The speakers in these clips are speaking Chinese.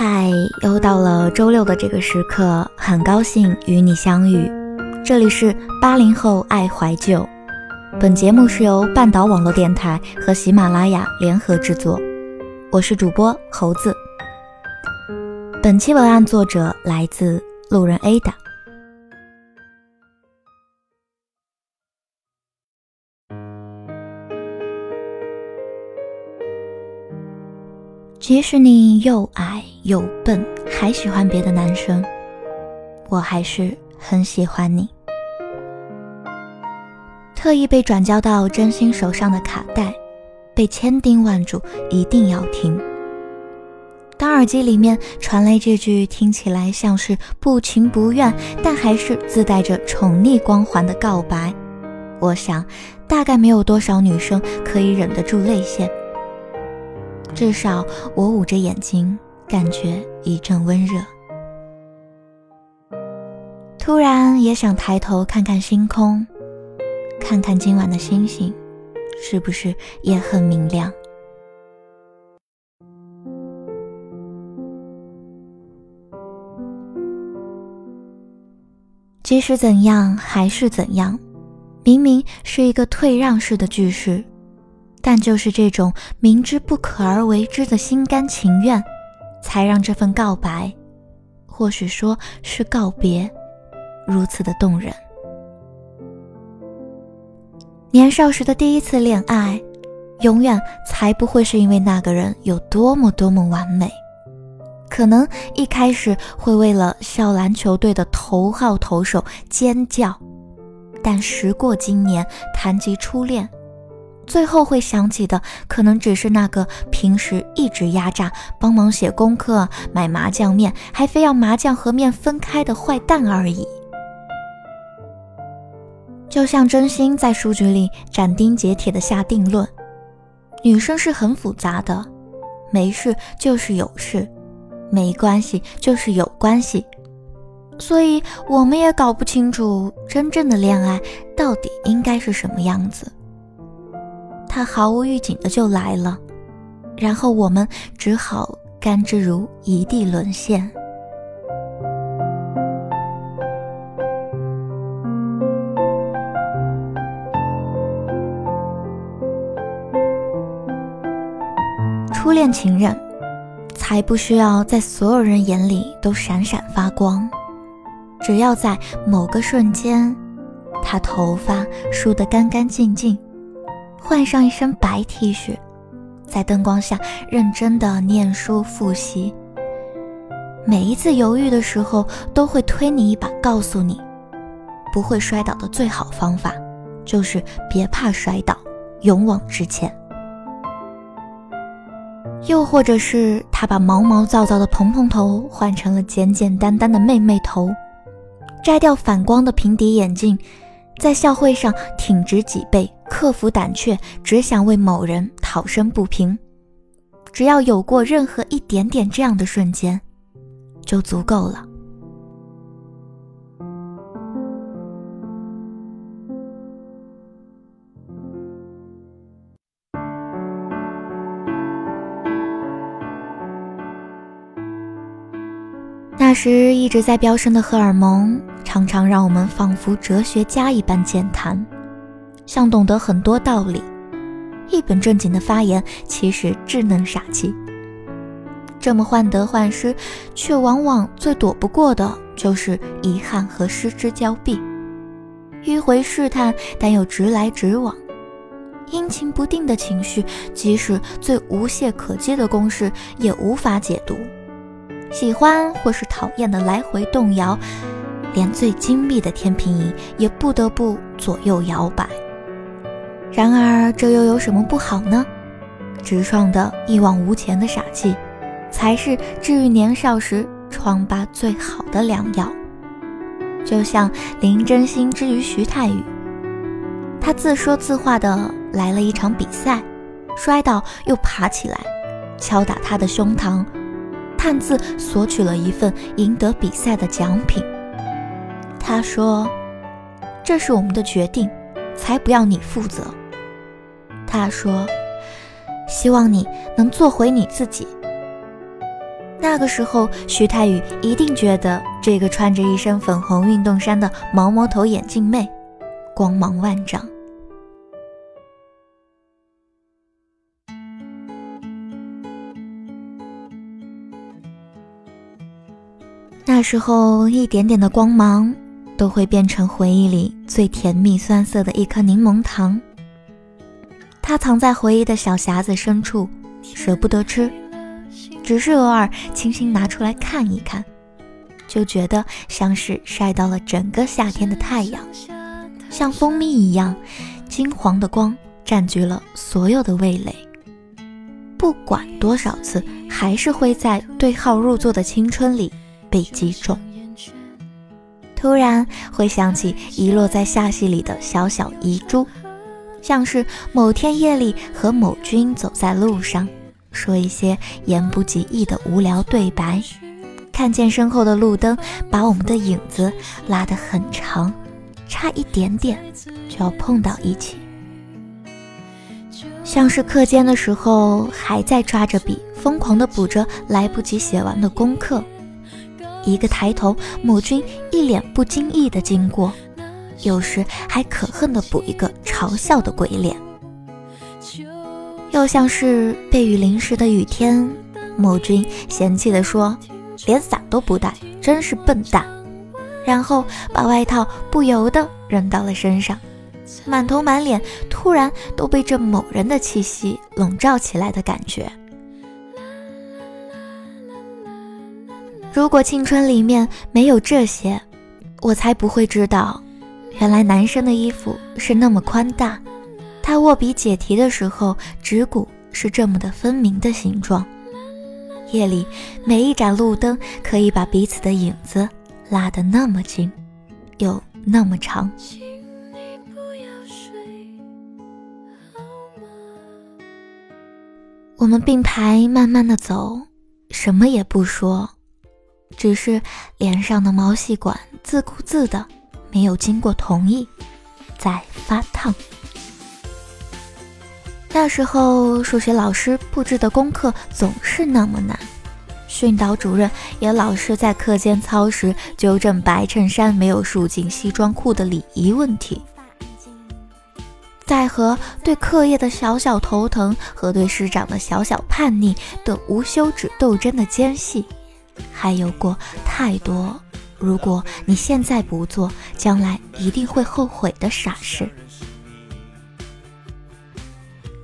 嗨，又到了周六的这个时刻，很高兴与你相遇。这里是八零后爱怀旧，本节目是由半岛网络电台和喜马拉雅联合制作，我是主播猴子。本期文案作者来自路人 A 的。即使你又矮又笨，还喜欢别的男生，我还是很喜欢你。特意被转交到真心手上的卡带，被千叮万嘱一定要听。当耳机里面传来这句听起来像是不情不愿，但还是自带着宠溺光环的告白，我想大概没有多少女生可以忍得住泪腺。至少我捂着眼睛，感觉一阵温热。突然也想抬头看看星空，看看今晚的星星，是不是也很明亮？即使怎样，还是怎样，明明是一个退让式的句式。但就是这种明知不可而为之的心甘情愿，才让这份告白，或许说是告别，如此的动人。年少时的第一次恋爱，永远才不会是因为那个人有多么多么完美，可能一开始会为了校篮球队的头号投手尖叫，但时过今年，谈及初恋。最后会想起的，可能只是那个平时一直压榨、帮忙写功课、买麻酱面，还非要麻酱和面分开的坏蛋而已。就像真心在书局里斩钉截铁的下定论：女生是很复杂的，没事就是有事，没关系就是有关系，所以我们也搞不清楚真正的恋爱到底应该是什么样子。他毫无预警的就来了，然后我们只好甘之如一地沦陷。初恋情人，才不需要在所有人眼里都闪闪发光，只要在某个瞬间，他头发梳得干干净净。换上一身白 T 恤，在灯光下认真的念书复习。每一次犹豫的时候，都会推你一把，告诉你，不会摔倒的最好方法，就是别怕摔倒，勇往直前。又或者是他把毛毛躁躁的蓬蓬头换成了简简单单的妹妹头，摘掉反光的平底眼镜。在校会上挺直脊背，克服胆怯，只想为某人讨声不平。只要有过任何一点点这样的瞬间，就足够了。那时一直在飙升的荷尔蒙。常常让我们仿佛哲学家一般健谈，像懂得很多道理，一本正经的发言，其实稚嫩傻气。这么患得患失，却往往最躲不过的就是遗憾和失之交臂。迂回试探，但又直来直往，阴晴不定的情绪，即使最无懈可击的公式也无法解读。喜欢或是讨厌的来回动摇。连最精密的天平仪也不得不左右摇摆。然而，这又有什么不好呢？直爽的一往无前的傻气，才是治愈年少时疮疤最好的良药。就像林真心之于徐太宇，他自说自话的来了一场比赛，摔倒又爬起来，敲打他的胸膛，探自索取了一份赢得比赛的奖品。他说：“这是我们的决定，才不要你负责。”他说：“希望你能做回你自己。”那个时候，徐太宇一定觉得这个穿着一身粉红运动衫的毛毛头眼镜妹，光芒万丈。那时候，一点点的光芒，都会变成回忆里最甜蜜酸涩的一颗柠檬糖。它藏在回忆的小匣子深处，舍不得吃。只是偶尔轻轻拿出来看一看，就觉得像是晒到了整个夏天的太阳，像蜂蜜一样金黄的光占据了所有的味蕾。不管多少次，还是会在对号入座的青春里被击中。突然会想起遗落在夏戏里的小小遗珠，像是某天夜里和某君走在路上。说一些言不及义的无聊对白，看见身后的路灯把我们的影子拉得很长，差一点点就要碰到一起。像是课间的时候还在抓着笔疯狂地补着来不及写完的功课，一个抬头，母君一脸不经意的经过，有时还可恨的补一个嘲笑的鬼脸。又像是被雨淋湿的雨天，某君嫌弃的说：“连伞都不带，真是笨蛋。”然后把外套不由得扔到了身上，满头满脸突然都被这某人的气息笼罩起来的感觉。如果青春里面没有这些，我才不会知道，原来男生的衣服是那么宽大。他握笔解题的时候，指骨是这么的分明的形状。夜里，每一盏路灯可以把彼此的影子拉得那么近，又那么长。我们并排慢慢的走，什么也不说，只是脸上的毛细管自顾自的，没有经过同意，在发烫。那时候，数学老师布置的功课总是那么难，训导主任也老是在课间操时纠正白衬衫没有束进西装裤的礼仪问题。在和对课业的小小头疼和对师长的小小叛逆的无休止斗争的间隙，还有过太多如果你现在不做，将来一定会后悔的傻事。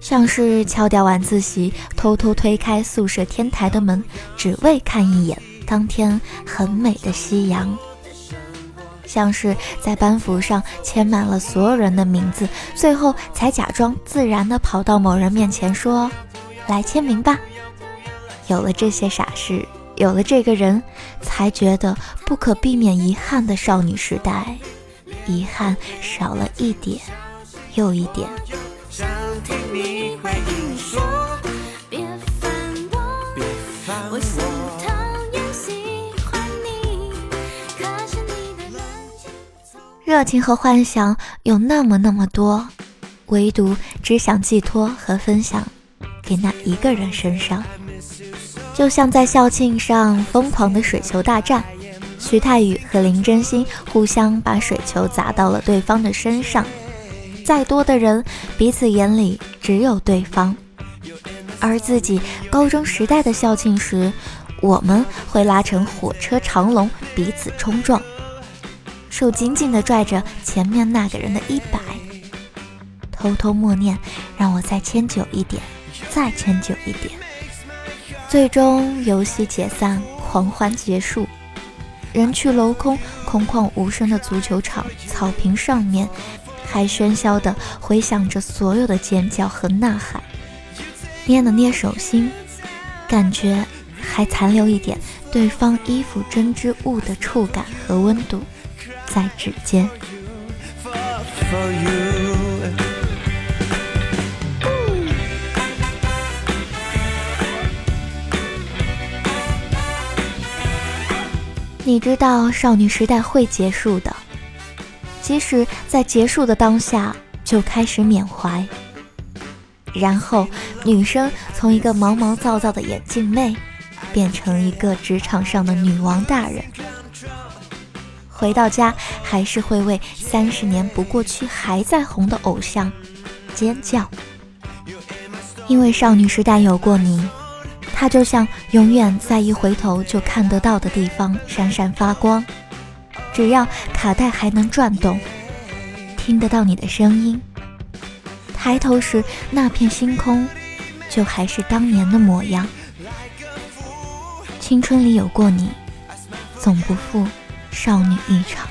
像是敲掉晚自习，偷偷推开宿舍天台的门，只为看一眼当天很美的夕阳；像是在班服上签满了所有人的名字，最后才假装自然地跑到某人面前说：“来签名吧。”有了这些傻事，有了这个人，才觉得不可避免遗憾的少女时代，遗憾少了一点又一点。热情和幻想有那么那么多，唯独只想寄托和分享给那一个人身上。就像在校庆上疯狂的水球大战，徐太宇和林真心互相把水球砸到了对方的身上。再多的人，彼此眼里只有对方。而自己高中时代的校庆时，我们会拉成火车长龙，彼此冲撞。手紧紧地拽着前面那个人的衣摆，偷偷默念：“让我再牵久一点，再牵久一点。”最终游戏解散，狂欢结束，人去楼空，空旷无声的足球场草坪上面，还喧嚣地回响着所有的尖叫和呐喊。捏了捏手心，感觉还残留一点对方衣服针织物的触感和温度。在指尖。你知道少女时代会结束的，即使在结束的当下就开始缅怀。然后，女生从一个毛毛躁躁的眼镜妹，变成一个职场上的女王大人。回到家，还是会为三十年不过去还在红的偶像尖叫，因为少女时代有过你，它就像永远在一回头就看得到的地方闪闪发光。只要卡带还能转动，听得到你的声音，抬头时那片星空就还是当年的模样。青春里有过你，总不负少女一场。